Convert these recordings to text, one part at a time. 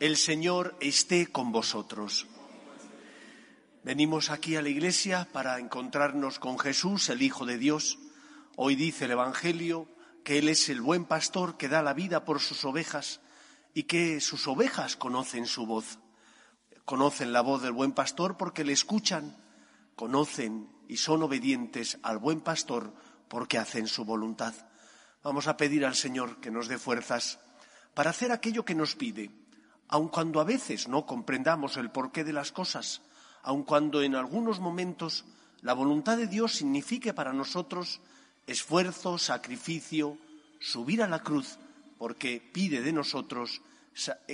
el Señor esté con vosotros. Venimos aquí a la iglesia para encontrarnos con Jesús, el Hijo de Dios. Hoy dice el Evangelio que Él es el buen pastor que da la vida por sus ovejas y que sus ovejas conocen su voz. Conocen la voz del buen pastor porque le escuchan, conocen y son obedientes al buen pastor porque hacen su voluntad. Vamos a pedir al Señor que nos dé fuerzas para hacer aquello que nos pide, aun cuando a veces no comprendamos el porqué de las cosas, aun cuando en algunos momentos la voluntad de Dios signifique para nosotros esfuerzo, sacrificio, subir a la cruz, porque pide de nosotros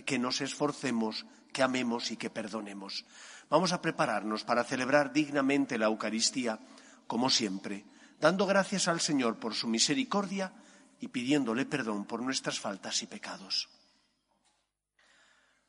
que nos esforcemos, que amemos y que perdonemos. Vamos a prepararnos para celebrar dignamente la Eucaristía, como siempre dando gracias al Señor por su misericordia y pidiéndole perdón por nuestras faltas y pecados.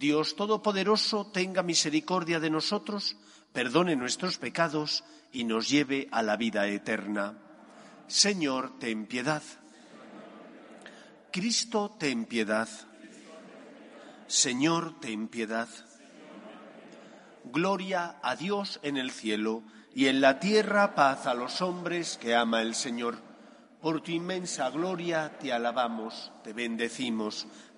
Dios Todopoderoso tenga misericordia de nosotros, perdone nuestros pecados y nos lleve a la vida eterna. Señor, ten piedad. Cristo, ten piedad. Señor, ten piedad. Gloria a Dios en el cielo y en la tierra paz a los hombres que ama el Señor. Por tu inmensa gloria te alabamos, te bendecimos,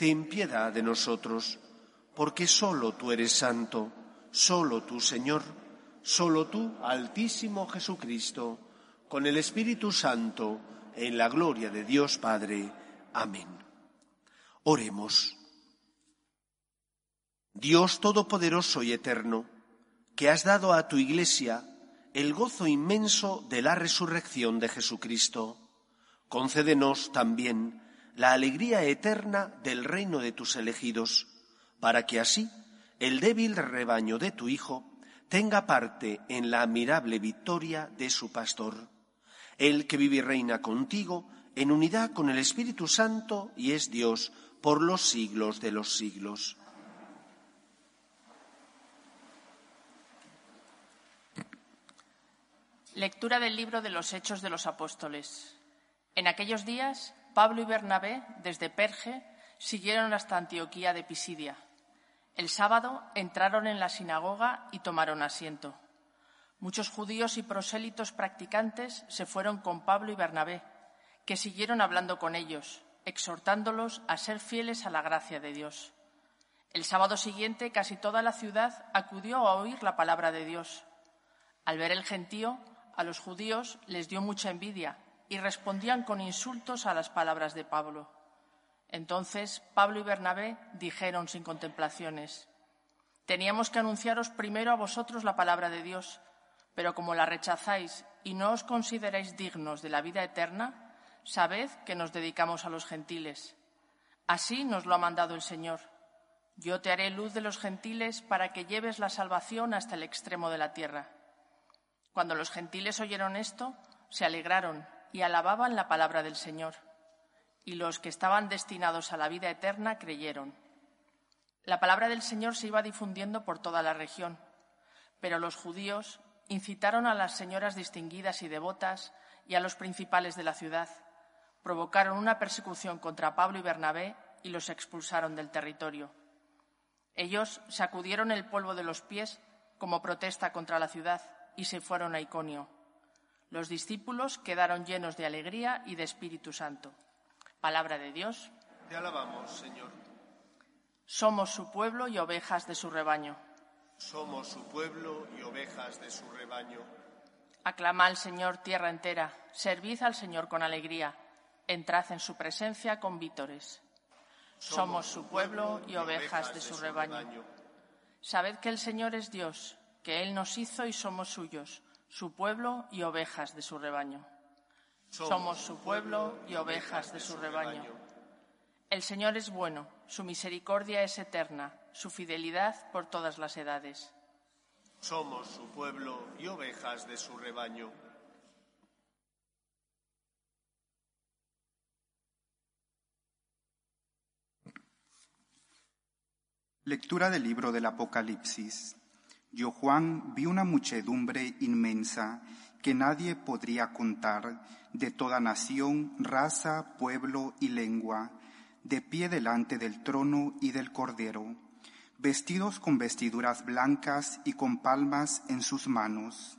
ten piedad de nosotros, porque solo tú eres santo, solo tú, Señor, solo tú, Altísimo Jesucristo, con el Espíritu Santo, en la gloria de Dios Padre. Amén. Oremos. Dios Todopoderoso y Eterno, que has dado a tu Iglesia el gozo inmenso de la resurrección de Jesucristo, concédenos también la alegría eterna del reino de tus elegidos, para que así el débil rebaño de tu Hijo tenga parte en la admirable victoria de su pastor, el que vive y reina contigo en unidad con el Espíritu Santo y es Dios por los siglos de los siglos. Lectura del libro de los Hechos de los Apóstoles. En aquellos días, Pablo y Bernabé, desde Perge, siguieron hasta Antioquía de Pisidia. El sábado entraron en la sinagoga y tomaron asiento. Muchos judíos y prosélitos practicantes se fueron con Pablo y Bernabé, que siguieron hablando con ellos, exhortándolos a ser fieles a la gracia de Dios. El sábado siguiente casi toda la ciudad acudió a oír la palabra de Dios. Al ver el gentío, a los judíos les dio mucha envidia y respondían con insultos a las palabras de Pablo. Entonces Pablo y Bernabé dijeron sin contemplaciones, Teníamos que anunciaros primero a vosotros la palabra de Dios, pero como la rechazáis y no os consideráis dignos de la vida eterna, sabed que nos dedicamos a los gentiles. Así nos lo ha mandado el Señor. Yo te haré luz de los gentiles para que lleves la salvación hasta el extremo de la tierra. Cuando los gentiles oyeron esto, se alegraron y alababan la palabra del Señor. Y los que estaban destinados a la vida eterna creyeron. La palabra del Señor se iba difundiendo por toda la región, pero los judíos incitaron a las señoras distinguidas y devotas y a los principales de la ciudad, provocaron una persecución contra Pablo y Bernabé y los expulsaron del territorio. Ellos sacudieron el polvo de los pies como protesta contra la ciudad y se fueron a Iconio. Los discípulos quedaron llenos de alegría y de Espíritu Santo. Palabra de Dios. Te alabamos, Señor. Somos su pueblo y ovejas de su rebaño. Somos su pueblo y ovejas de su rebaño. Aclama al Señor tierra entera, servid al Señor con alegría, entrad en su presencia con vítores. Somos su pueblo y ovejas de su rebaño. Sabed que el Señor es Dios, que Él nos hizo y somos suyos, su pueblo y ovejas de su rebaño. Somos su pueblo y ovejas de su rebaño. El Señor es bueno, su misericordia es eterna, su fidelidad por todas las edades. Somos su pueblo y ovejas de su rebaño. Lectura del libro del Apocalipsis. Yo, Juan, vi una muchedumbre inmensa que nadie podría contar, de toda nación, raza, pueblo y lengua, de pie delante del trono y del Cordero, vestidos con vestiduras blancas y con palmas en sus manos.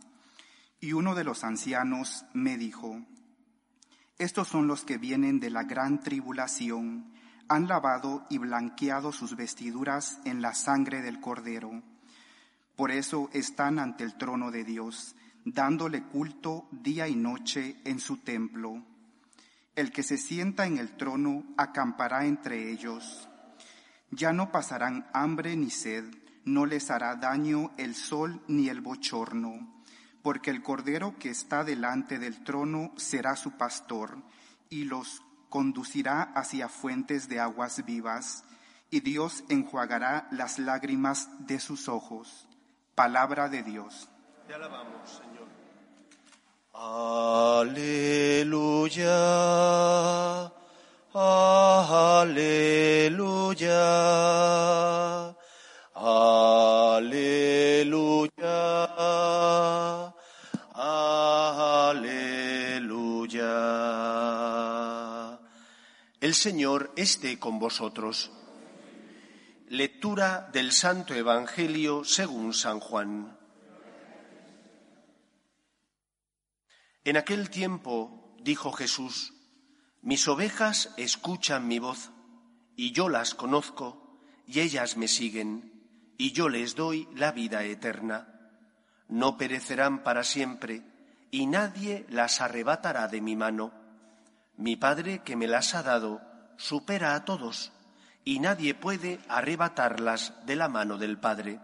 Y uno de los ancianos me dijo, Estos son los que vienen de la gran tribulación, han lavado y blanqueado sus vestiduras en la sangre del Cordero. Por eso están ante el trono de Dios, dándole culto día y noche en su templo. El que se sienta en el trono acampará entre ellos. Ya no pasarán hambre ni sed, no les hará daño el sol ni el bochorno, porque el cordero que está delante del trono será su pastor y los conducirá hacia fuentes de aguas vivas, y Dios enjuagará las lágrimas de sus ojos. Palabra de Dios. Te alabamos, Señor. Aleluya. Aleluya. Aleluya. Aleluya. El Señor esté con vosotros. Lectura del Santo Evangelio según San Juan. En aquel tiempo dijo Jesús, Mis ovejas escuchan mi voz, y yo las conozco, y ellas me siguen, y yo les doy la vida eterna. No perecerán para siempre, y nadie las arrebatará de mi mano. Mi Padre que me las ha dado supera a todos, y nadie puede arrebatarlas de la mano del Padre.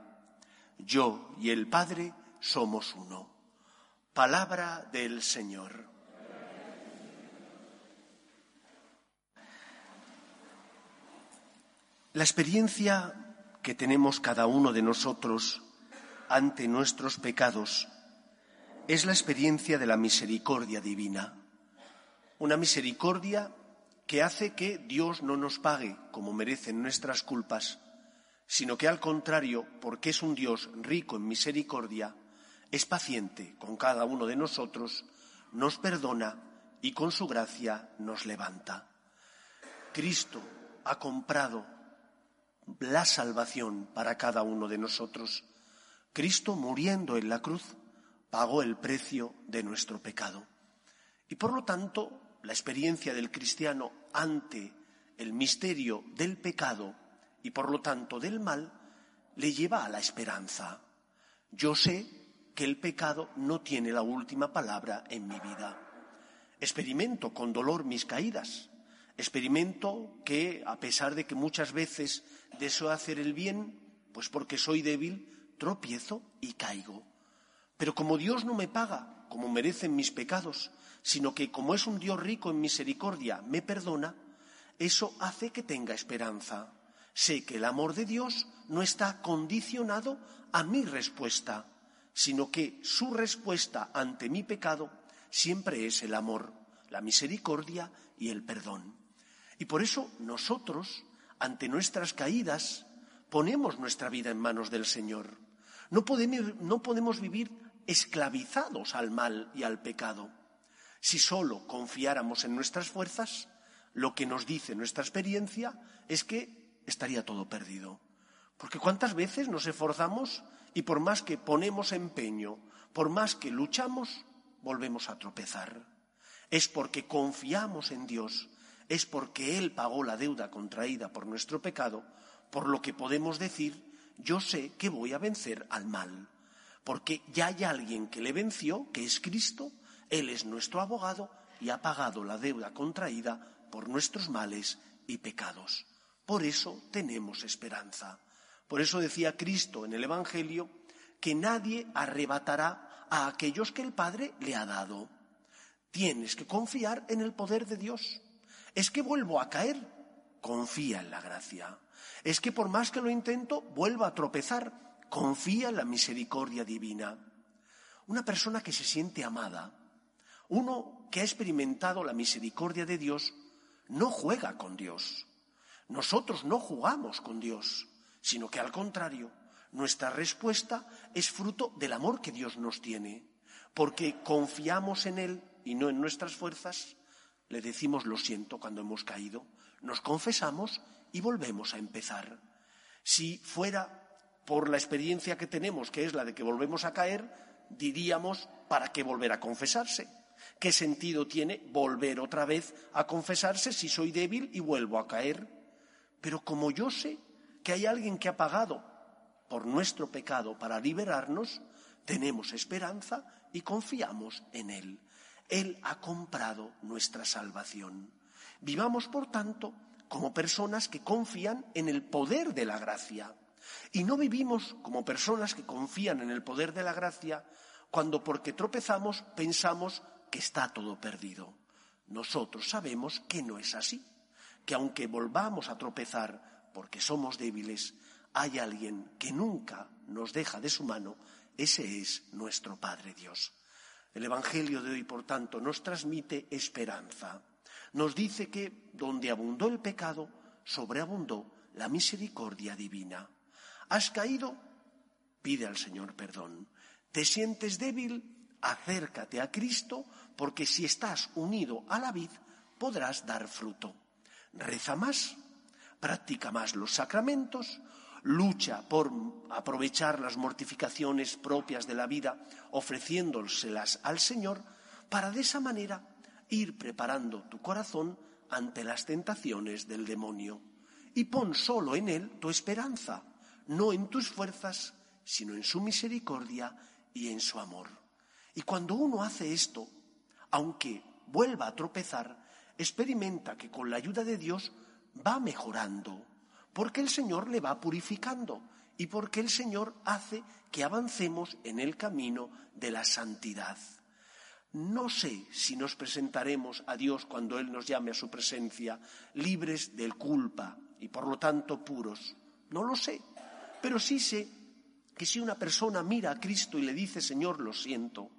Yo y el Padre somos uno. Palabra del Señor. La experiencia que tenemos cada uno de nosotros ante nuestros pecados es la experiencia de la misericordia divina. Una misericordia que hace que Dios no nos pague como merecen nuestras culpas, sino que al contrario, porque es un Dios rico en misericordia, es paciente con cada uno de nosotros, nos perdona y con su gracia nos levanta. Cristo ha comprado la salvación para cada uno de nosotros. Cristo muriendo en la cruz pagó el precio de nuestro pecado. Y por lo tanto, la experiencia del cristiano ante el misterio del pecado y por lo tanto del mal le lleva a la esperanza. Yo sé que el pecado no tiene la última palabra en mi vida. Experimento con dolor mis caídas. Experimento que, a pesar de que muchas veces deseo hacer el bien, pues porque soy débil, tropiezo y caigo. Pero como Dios no me paga como merecen mis pecados, sino que como es un Dios rico en misericordia, me perdona, eso hace que tenga esperanza. Sé que el amor de Dios no está condicionado a mi respuesta, sino que su respuesta ante mi pecado siempre es el amor, la misericordia y el perdón. Y por eso nosotros, ante nuestras caídas, ponemos nuestra vida en manos del Señor. No podemos, no podemos vivir esclavizados al mal y al pecado. Si solo confiáramos en nuestras fuerzas, lo que nos dice nuestra experiencia es que estaría todo perdido. Porque cuántas veces nos esforzamos y por más que ponemos empeño, por más que luchamos, volvemos a tropezar. Es porque confiamos en Dios, es porque Él pagó la deuda contraída por nuestro pecado, por lo que podemos decir, yo sé que voy a vencer al mal, porque ya hay alguien que le venció, que es Cristo, Él es nuestro abogado y ha pagado la deuda contraída por nuestros males y pecados. Por eso tenemos esperanza. Por eso decía Cristo en el Evangelio que nadie arrebatará a aquellos que el Padre le ha dado. Tienes que confiar en el poder de Dios. Es que vuelvo a caer. Confía en la gracia. Es que por más que lo intento, vuelvo a tropezar. Confía en la misericordia divina. Una persona que se siente amada, uno que ha experimentado la misericordia de Dios, no juega con Dios. Nosotros no jugamos con Dios, sino que al contrario, nuestra respuesta es fruto del amor que Dios nos tiene, porque confiamos en Él y no en nuestras fuerzas, le decimos lo siento cuando hemos caído, nos confesamos y volvemos a empezar. Si fuera por la experiencia que tenemos, que es la de que volvemos a caer, diríamos, ¿para qué volver a confesarse? ¿Qué sentido tiene volver otra vez a confesarse si soy débil y vuelvo a caer? Pero como yo sé que hay alguien que ha pagado por nuestro pecado para liberarnos, tenemos esperanza y confiamos en Él. Él ha comprado nuestra salvación. Vivamos, por tanto, como personas que confían en el poder de la gracia. Y no vivimos como personas que confían en el poder de la gracia cuando porque tropezamos pensamos que está todo perdido. Nosotros sabemos que no es así, que aunque volvamos a tropezar porque somos débiles, hay alguien que nunca nos deja de su mano, ese es nuestro Padre Dios. El Evangelio de hoy, por tanto, nos transmite esperanza. Nos dice que donde abundó el pecado, sobreabundó la misericordia divina. ¿Has caído? Pide al Señor perdón. ¿Te sientes débil? Acércate a Cristo, porque si estás unido a la vid, podrás dar fruto. Reza más, practica más los sacramentos, lucha por aprovechar las mortificaciones propias de la vida, ofreciéndoselas al Señor, para de esa manera ir preparando tu corazón ante las tentaciones del demonio. Y pon solo en Él tu esperanza, no en tus fuerzas, sino en su misericordia y en su amor. Y cuando uno hace esto, aunque vuelva a tropezar, experimenta que con la ayuda de Dios va mejorando, porque el Señor le va purificando y porque el Señor hace que avancemos en el camino de la santidad. No sé si nos presentaremos a Dios cuando Él nos llame a su presencia libres del culpa y por lo tanto puros. No lo sé, pero sí sé que si una persona mira a Cristo y le dice, Señor, lo siento,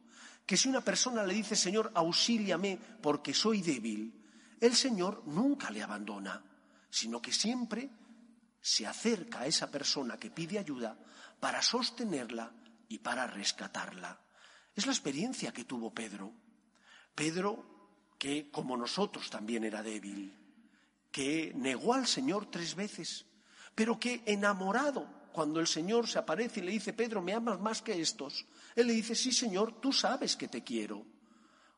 que si una persona le dice, Señor, auxíliame porque soy débil, el Señor nunca le abandona, sino que siempre se acerca a esa persona que pide ayuda para sostenerla y para rescatarla. Es la experiencia que tuvo Pedro. Pedro, que como nosotros también era débil, que negó al Señor tres veces, pero que enamorado cuando el Señor se aparece y le dice, Pedro, ¿me amas más que estos? Él le dice, sí, Señor, tú sabes que te quiero.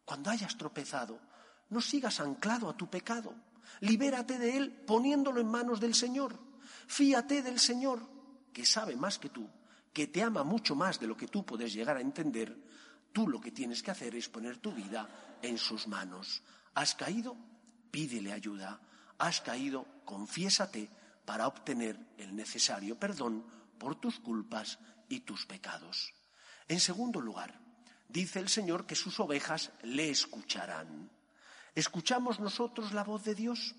Cuando hayas tropezado, no sigas anclado a tu pecado. Libérate de él poniéndolo en manos del Señor. Fíate del Señor, que sabe más que tú, que te ama mucho más de lo que tú puedes llegar a entender. Tú lo que tienes que hacer es poner tu vida en sus manos. ¿Has caído? Pídele ayuda. ¿Has caído? Confiésate para obtener el necesario perdón por tus culpas y tus pecados. En segundo lugar, dice el Señor que sus ovejas le escucharán. ¿Escuchamos nosotros la voz de Dios?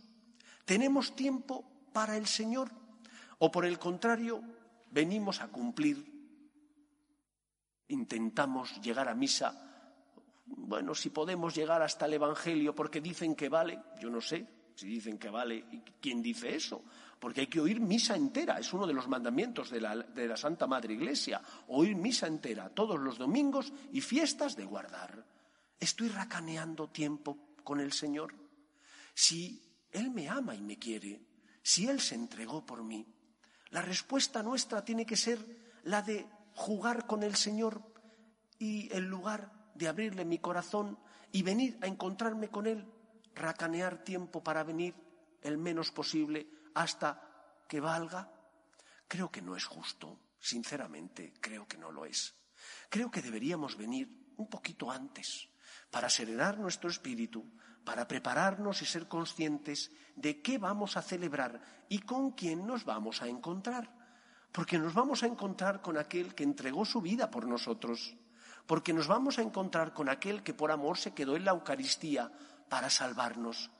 ¿Tenemos tiempo para el Señor? ¿O por el contrario, venimos a cumplir? Intentamos llegar a misa. Bueno, si podemos llegar hasta el Evangelio porque dicen que vale, yo no sé si dicen que vale, ¿quién dice eso? Porque hay que oír misa entera, es uno de los mandamientos de la, Santa Madre Iglesia, oír misa entera todos los domingos y fiestas de guardar. ¿Estoy racaneando tiempo con el Señor? Si Él me ama y me quiere, si Él se entregó por mí, la respuesta nuestra tiene que ser la de jugar con el Señor y en lugar de abrirle mi corazón y venir a encontrarme con Él, racanear tiempo para venir el menos posible hasta que valga? creo que no es justo. Sinceramente, creo que no lo es. Creo que deberíamos venir un poquito antes para serenar nuestro espíritu, para prepararnos y ser conscientes de qué vamos a celebrar y con quién nos vamos a encontrar. Porque nos vamos a encontrar con aquel que entregó su vida por nosotros, porque nos vamos a encontrar con aquel que por amor se quedó en la Eucaristía para salvarnos.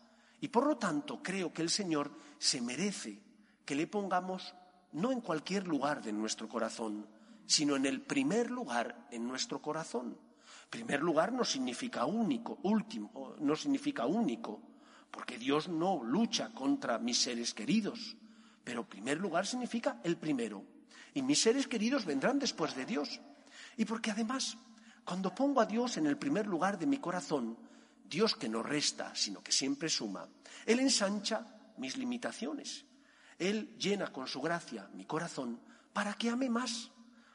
Y por lo tanto creo que el Señor se merece que le pongamos no en cualquier lugar de nuestro corazón, sino en el primer lugar en nuestro corazón. Primer lugar no significa único, último, no significa único, porque Dios no lucha contra mis seres queridos, pero primer lugar significa el primero. Y mis seres queridos vendrán después de Dios. Y porque además, cuando pongo a Dios en el primer lugar de mi corazón, Dios que no resta, sino que siempre suma, Él ensancha mis limitaciones él llena con su gracia mi corazón para que ame más,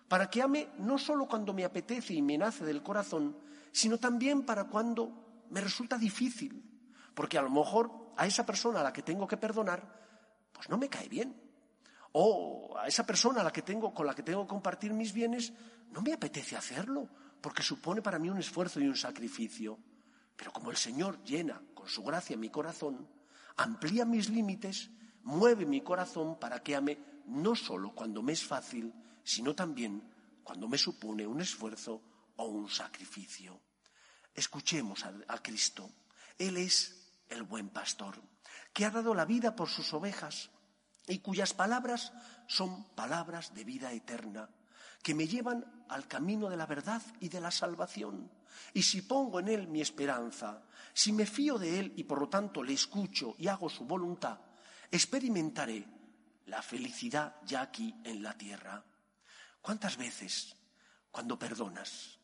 para que ame no solo cuando me apetece y me nace del corazón, sino también para cuando me resulta difícil, porque a lo mejor a esa persona a la que tengo que perdonar, pues no me cae bien. O a esa persona a la que tengo, con la que tengo que compartir mis bienes, no me apetece hacerlo, porque supone para mí un esfuerzo y un sacrificio. Pero como el Señor llena con su gracia mi corazón, amplía mis límites mueve mi corazón para que ame no solo cuando me es fácil, sino también cuando me supone un esfuerzo o un sacrificio. Escuchemos a, a, Cristo. Él es el buen pastor, que ha dado la vida por sus ovejas y cuyas palabras son palabras de vida eterna, que me llevan al camino de la verdad y de la salvación. Y si pongo en Él mi esperanza, si me fío de Él y por lo tanto le escucho y hago su voluntad, experimentaré la felicidad ya aquí en la tierra. ¿Cuántas veces cuando perdonas,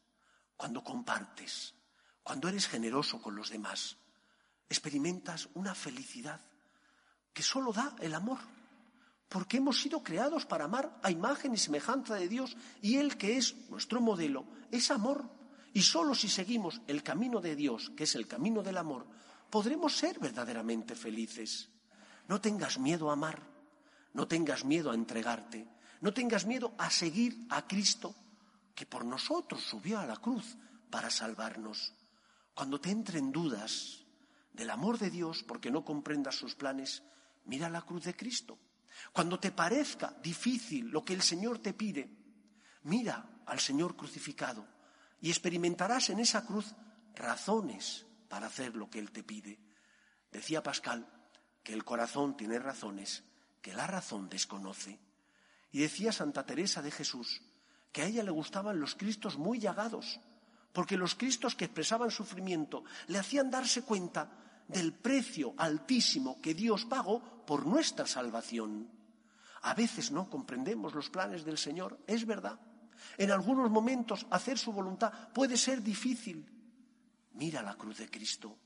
cuando compartes, cuando eres generoso con los demás, experimentas una felicidad que solo da el amor? Porque hemos sido creados para amar a imagen y semejanza de Dios y Él que es nuestro modelo es amor. Y solo si seguimos el camino de Dios, que es el camino del amor, podremos ser verdaderamente felices. No tengas miedo a amar, no tengas miedo a entregarte, no tengas miedo a seguir a Cristo, que por nosotros subió a la cruz para salvarnos. Cuando te entren dudas del amor de Dios porque no comprendas sus planes, mira la cruz de Cristo. Cuando te parezca difícil lo que el Señor te pide, mira al Señor crucificado y experimentarás en esa cruz razones para hacer lo que Él te pide. Decía Pascal, que el corazón tiene razones que la razón desconoce. Y decía Santa Teresa de Jesús que a ella le gustaban los Cristos muy llagados, porque los Cristos que expresaban sufrimiento le hacían darse cuenta del precio altísimo que Dios pagó por nuestra salvación. A veces no comprendemos los planes del Señor, es verdad. En algunos momentos hacer su voluntad puede ser difícil. Mira la cruz de Cristo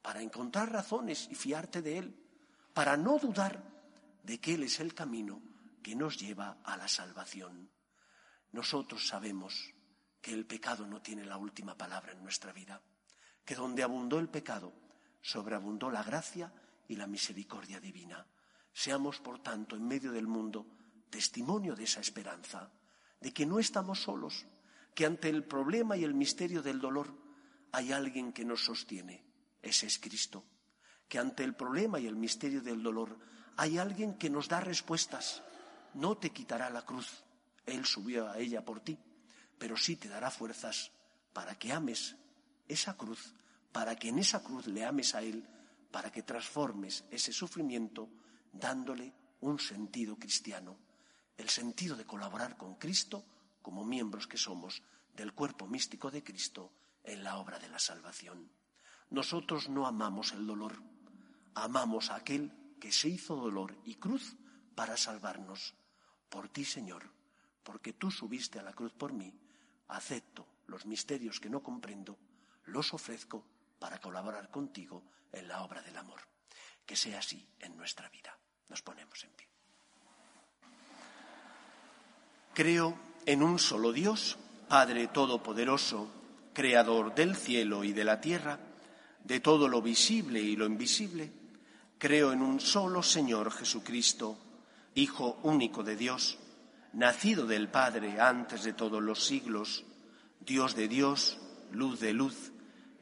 para encontrar razones y fiarte de Él para no dudar de que Él es el camino que nos lleva a la salvación. Nosotros sabemos que el pecado no tiene la última palabra en nuestra vida, que donde abundó el pecado, sobreabundó la gracia y la misericordia divina. Seamos, por tanto, en medio del mundo, testimonio de esa esperanza, de que no estamos solos, que ante el problema y el misterio del dolor hay alguien que nos sostiene. Ese es Cristo que ante el problema y el misterio del dolor hay alguien que nos da respuestas. No te quitará la cruz, Él subió a ella por ti, pero sí te dará fuerzas para que ames esa cruz, para que en esa cruz le ames a Él, para que transformes ese sufrimiento dándole un sentido cristiano, el sentido de colaborar con Cristo como miembros que somos del cuerpo místico de Cristo en la obra de la salvación. Nosotros no amamos el dolor, amamos a aquel que se hizo dolor y cruz para salvarnos. Por ti, Señor, porque tú subiste a la cruz por mí, acepto los misterios que no comprendo, los ofrezco para colaborar contigo en la obra del amor. Que sea así en nuestra vida. Nos ponemos en pie. Creo en un solo Dios, Padre Todopoderoso, Creador del cielo y de la tierra, de todo lo visible y lo invisible Creo en un solo Señor Jesucristo, Hijo único de Dios, nacido del Padre antes de todos los siglos, Dios de Dios, luz de luz,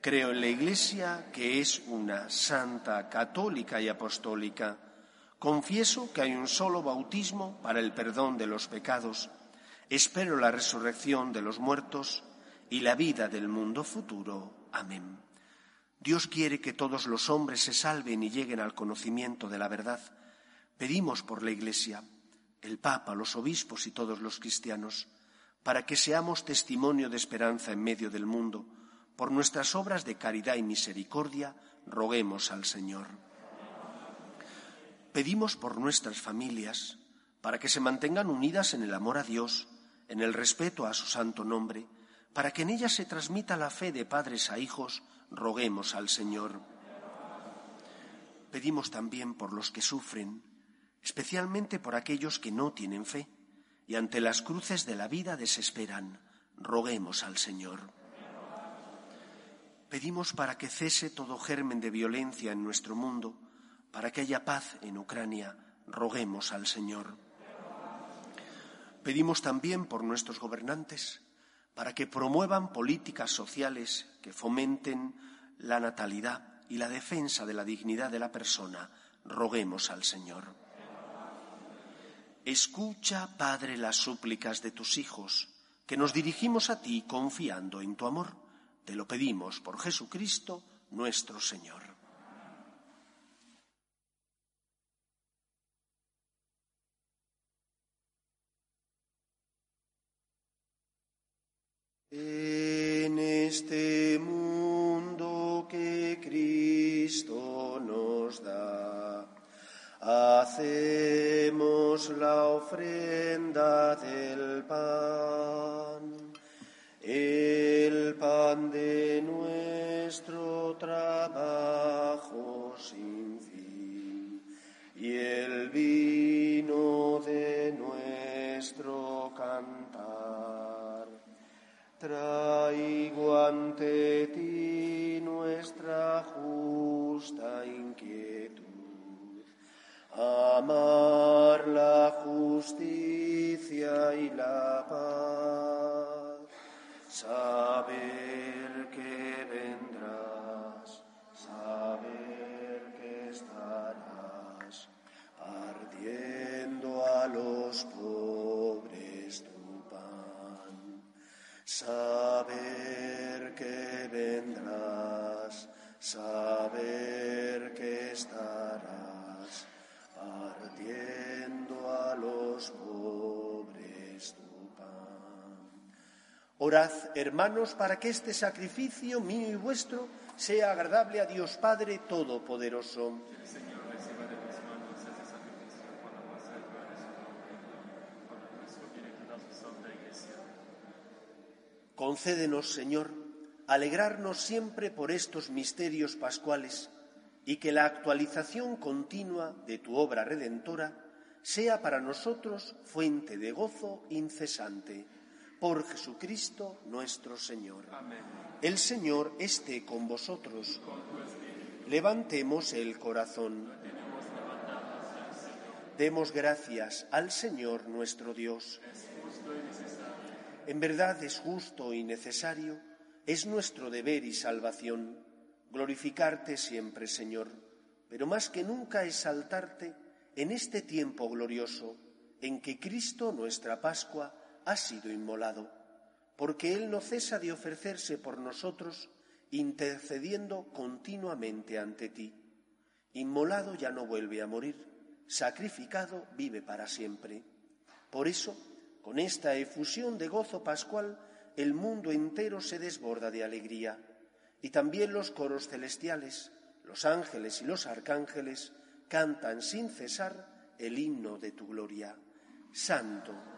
Creo en la Iglesia que es una santa, católica y apostólica. Confieso que hay un solo bautismo para el perdón de los pecados. Espero la resurrección de los muertos y la vida del mundo futuro. Amén. Dios quiere que todos los hombres se salven y lleguen al conocimiento de la verdad. Pedimos por la Iglesia el Papa, los obispos y todos los cristianos, para que seamos testimonio de esperanza en medio del mundo. Por nuestras obras de caridad y misericordia, roguemos al Señor. Pedimos por nuestras familias, para que se mantengan unidas en el amor a Dios, en el respeto a su santo nombre, para que en ellas se transmita la fe de padres a hijos, roguemos al Señor. Pedimos también por los que sufren, especialmente por aquellos que no tienen fe y ante las cruces de la vida desesperan. Roguemos al Señor. Pedimos para que cese todo germen de violencia en nuestro mundo, para que haya paz en Ucrania. Roguemos al Señor. Pedimos también por nuestros gobernantes, para que promuevan políticas sociales que fomenten la natalidad y la defensa de la dignidad de la persona. Roguemos al Señor. Escucha, Padre, las súplicas de tus hijos, que nos dirigimos a ti confiando en tu amor. Te lo pedimos por Jesucristo nuestro Señor. En este mundo que Cristo nos da, hacemos la ofrenda del pan, el pan de nuestro trabajo sin fin y el vino de nuestro cantar. Traigo ante ti nuestra justa inquietud amar la justicia y la paz, saber que vendrás, saber que estarás ardiendo a los pobres tu pan, saber que vendrás, saber que estarás ardiendo a los pobres tu pan. Orad, hermanos, para que este sacrificio mío y vuestro sea agradable a Dios Padre Todopoderoso. Concédenos, Señor, alegrarnos siempre por estos misterios pascuales y que la actualización continua de tu obra redentora sea para nosotros fuente de gozo incesante. Por Jesucristo nuestro Señor. El Señor esté con vosotros. Levantemos el corazón. Demos gracias al Señor nuestro Dios. En verdad es justo y necesario, es nuestro deber y salvación glorificarte siempre, Señor, pero más que nunca exaltarte en este tiempo glorioso en que Cristo, nuestra Pascua, ha sido inmolado, porque Él no cesa de ofrecerse por nosotros, intercediendo continuamente ante ti. Inmolado ya no vuelve a morir, sacrificado vive para siempre. Por eso, con esta efusión de gozo pascual, el mundo entero se desborda de alegría, y también los coros celestiales, los ángeles y los arcángeles cantan sin cesar el himno de tu gloria. Santo,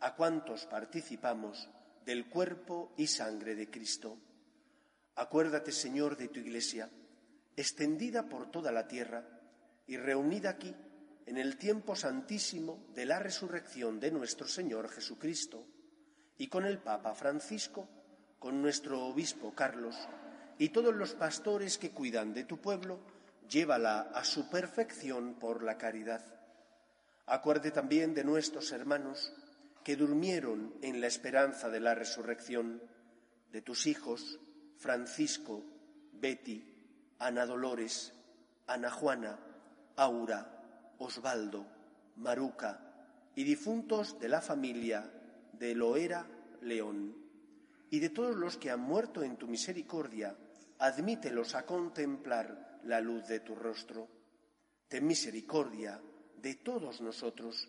a cuantos participamos del cuerpo y sangre de Cristo. Acuérdate, Señor, de tu Iglesia, extendida por toda la tierra y reunida aquí en el tiempo santísimo de la resurrección de nuestro Señor Jesucristo, y con el Papa Francisco, con nuestro obispo Carlos y todos los pastores que cuidan de tu pueblo, llévala a su perfección por la caridad. Acuerde también de nuestros hermanos que durmieron en la esperanza de la resurrección, de tus hijos Francisco, Betty, Ana Dolores, Ana Juana, Aura, Osvaldo, Maruca y difuntos de la familia de Loera León, y de todos los que han muerto en tu misericordia, admítelos a contemplar la luz de tu rostro. Ten misericordia de todos nosotros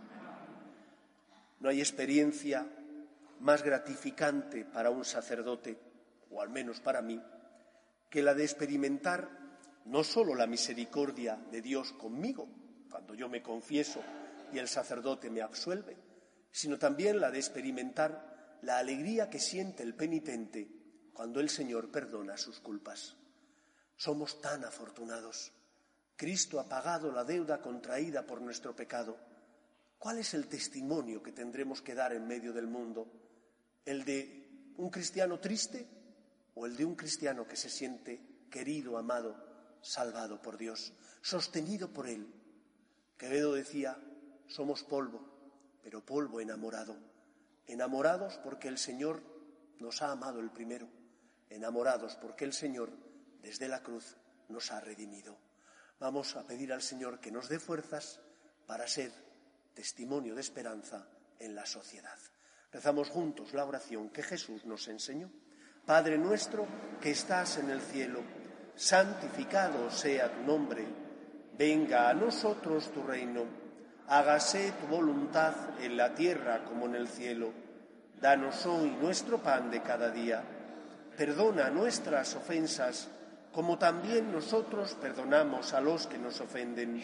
No hay experiencia más gratificante para un sacerdote, o al menos para mí, que la de experimentar no solo la misericordia de Dios conmigo, cuando yo me confieso y el sacerdote me absuelve, sino también la de experimentar la alegría que siente el penitente cuando el Señor perdona sus culpas. Somos tan afortunados. Cristo ha pagado la deuda contraída por nuestro pecado ¿Cuál es el testimonio que tendremos que dar en medio del mundo? ¿El de un cristiano triste o el de un cristiano que se siente querido, amado, salvado por Dios, sostenido por Él? Quevedo decía, somos polvo, pero polvo enamorado. enamorados porque el Señor nos ha amado el primero, enamorados porque el Señor desde la cruz nos ha redimido. Vamos a pedir al Señor que nos dé fuerzas para ser testimonio de esperanza en la sociedad. Rezamos juntos la oración que Jesús nos enseñó. Padre nuestro que estás en el cielo, santificado sea tu nombre, venga a nosotros tu reino, hágase tu voluntad en la tierra como en el cielo. Danos hoy nuestro pan de cada día. Perdona nuestras ofensas como también nosotros perdonamos a los que nos ofenden.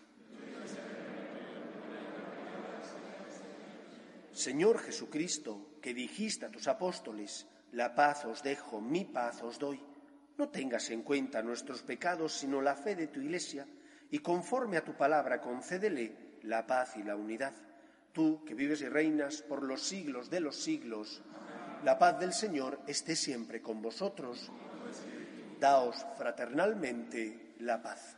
Señor Jesucristo, que dijiste a tus apóstoles, la paz os dejo, mi paz os doy, no tengas en cuenta nuestros pecados, sino la fe de tu Iglesia, y conforme a tu palabra concédele la paz y la unidad. Tú, que vives y reinas por los siglos de los siglos, la paz del Señor esté siempre con vosotros. Daos fraternalmente la paz.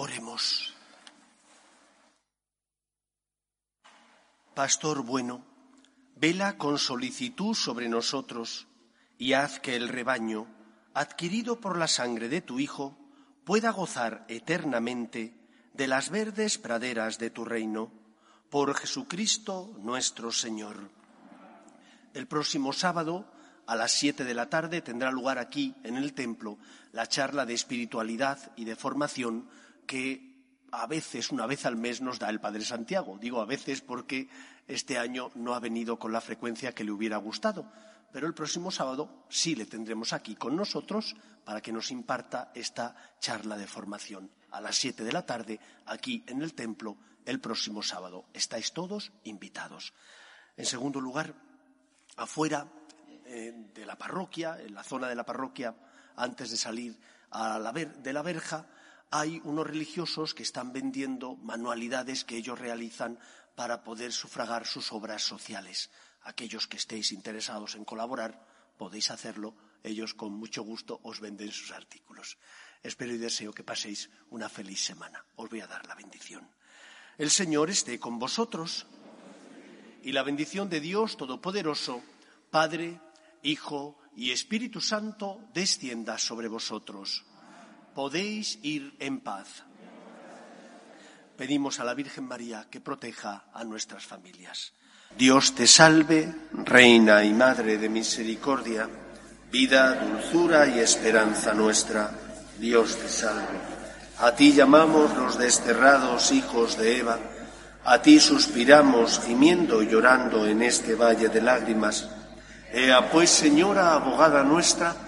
Oremos. Pastor bueno, vela con solicitud sobre nosotros y haz que el rebaño, adquirido por la sangre de tu Hijo, pueda gozar eternamente de las verdes praderas de tu reino, por Jesucristo nuestro Señor. El próximo sábado, a las siete de la tarde, tendrá lugar aquí, en el templo, la charla de espiritualidad y de formación que a veces, una vez al mes, nos da el Padre Santiago. Digo a veces porque este año no ha venido con la frecuencia que le hubiera gustado, pero el próximo sábado sí le tendremos aquí con nosotros para que nos imparta esta charla de formación a las siete de la tarde aquí en el templo el próximo sábado. Estáis todos invitados. En segundo lugar, afuera eh, de la parroquia, en la zona de la parroquia, antes de salir a la de la verja, hay unos religiosos que están vendiendo manualidades que ellos realizan para poder sufragar sus obras sociales. Aquellos que estéis interesados en colaborar, podéis hacerlo. Ellos con mucho gusto os venden sus artículos. Espero y deseo que paséis una feliz semana. Os voy a dar la bendición. El Señor esté con vosotros y la bendición de Dios Todopoderoso, Padre, Hijo y Espíritu Santo, descienda sobre vosotros podéis ir en paz. Pedimos a la Virgen María que proteja a nuestras familias. Dios te salve, Reina y Madre de Misericordia, vida, dulzura y esperanza nuestra. Dios te salve. A ti llamamos los desterrados hijos de Eva, a ti suspiramos gimiendo y llorando en este valle de lágrimas. Ea pues, Señora, abogada nuestra,